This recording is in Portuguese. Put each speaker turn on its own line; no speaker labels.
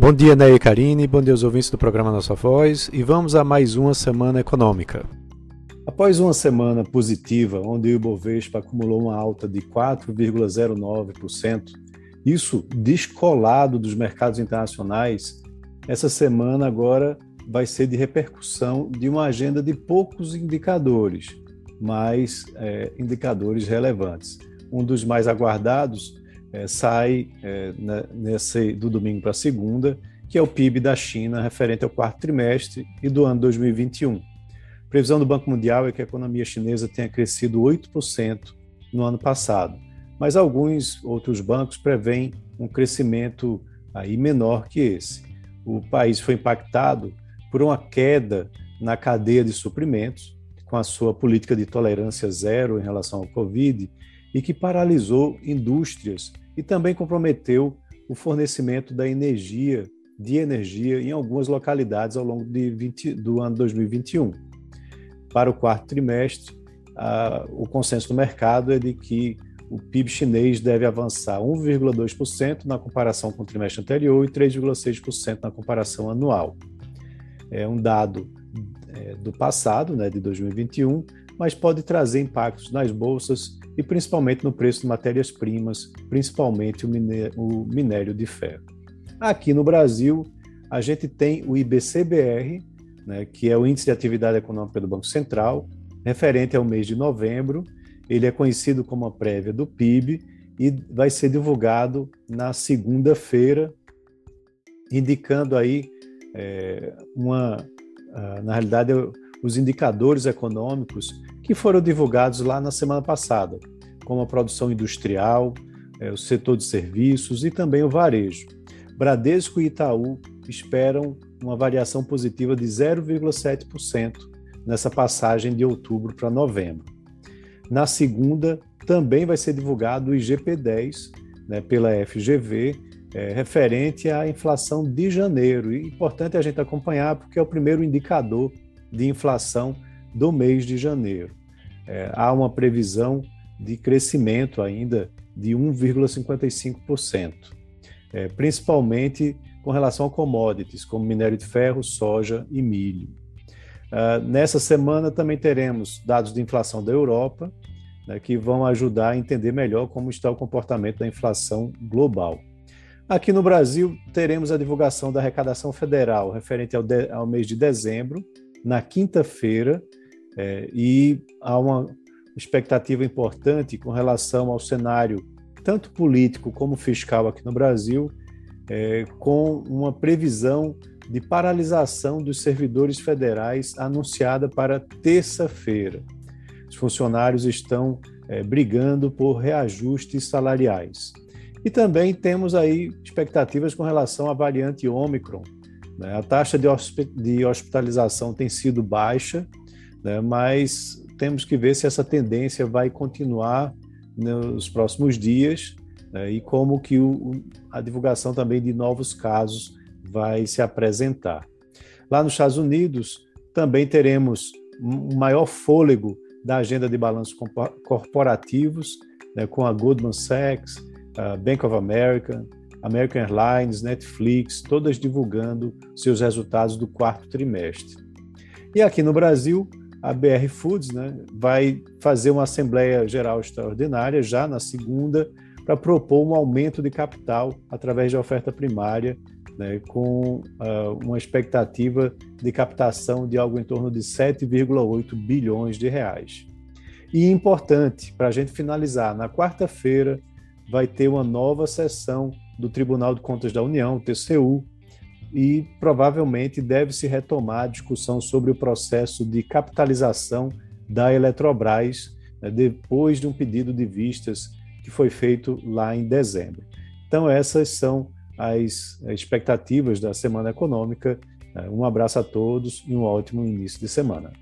Bom dia, Ney e Karine, bom dia aos ouvintes do programa Nossa Voz e vamos a mais uma semana econômica. Após uma semana positiva, onde o Ibovespa acumulou uma alta de 4,09%, isso descolado dos mercados internacionais, essa semana agora vai ser de repercussão de uma agenda de poucos indicadores, mas é, indicadores relevantes. Um dos mais aguardados é, sai é, nesse, do domingo para segunda, que é o PIB da China referente ao quarto trimestre e do ano 2021. A previsão do Banco Mundial é que a economia chinesa tenha crescido 8% no ano passado, mas alguns outros bancos preveem um crescimento aí menor que esse. O país foi impactado por uma queda na cadeia de suprimentos, com a sua política de tolerância zero em relação ao Covid, e que paralisou indústrias e também comprometeu o fornecimento da energia, de energia em algumas localidades ao longo 20, do ano 2021. Para o quarto trimestre, o consenso do mercado é de que o PIB chinês deve avançar 1,2% na comparação com o trimestre anterior e 3,6% na comparação anual. É um dado é, do passado, né, de 2021, mas pode trazer impactos nas bolsas e principalmente no preço de matérias-primas, principalmente o minério, de ferro. Aqui no Brasil, a gente tem o IBCBR, né, que é o Índice de Atividade Econômica do Banco Central, referente ao mês de novembro. Ele é conhecido como a prévia do PIB e vai ser divulgado na segunda-feira, indicando aí é, uma, na realidade, os indicadores econômicos que foram divulgados lá na semana passada, como a produção industrial, é, o setor de serviços e também o varejo. Bradesco e Itaú esperam uma variação positiva de 0,7% nessa passagem de outubro para novembro. Na segunda, também vai ser divulgado o IGP-10 né, pela FGV, é, referente à inflação de janeiro. E importante a gente acompanhar, porque é o primeiro indicador de inflação do mês de janeiro é, há uma previsão de crescimento ainda de 1,55%, é, principalmente com relação a commodities, como minério de ferro, soja e milho. Uh, nessa semana também teremos dados de inflação da Europa, né, que vão ajudar a entender melhor como está o comportamento da inflação global. Aqui no Brasil, teremos a divulgação da arrecadação federal referente ao, de, ao mês de dezembro, na quinta-feira, é, e há uma expectativa importante com relação ao cenário, tanto político como fiscal aqui no Brasil, é, com uma previsão de paralisação dos servidores federais anunciada para terça-feira. Os funcionários estão é, brigando por reajustes salariais. E também temos aí expectativas com relação à variante Ômicron. Né? A taxa de hospitalização tem sido baixa, né? mas temos que ver se essa tendência vai continuar nos próximos dias né? e como que o, a divulgação também de novos casos vai se apresentar. Lá nos Estados Unidos, também teremos um maior fôlego da agenda de balanços corporativos, né, com a Goldman Sachs, a Bank of America, American Airlines, Netflix, todas divulgando seus resultados do quarto trimestre. E aqui no Brasil, a BR Foods né, vai fazer uma Assembleia Geral Extraordinária já na segunda para propor um aumento de capital através de oferta primária, né, com uh, uma expectativa de captação de algo em torno de 7,8 bilhões de reais. E importante, para a gente finalizar, na quarta-feira vai ter uma nova sessão do Tribunal de Contas da União, TCU, e provavelmente deve se retomar a discussão sobre o processo de capitalização da Eletrobras, né, depois de um pedido de vistas que foi feito lá em dezembro. Então, essas são as expectativas da semana econômica. Um abraço a todos e um ótimo início de semana.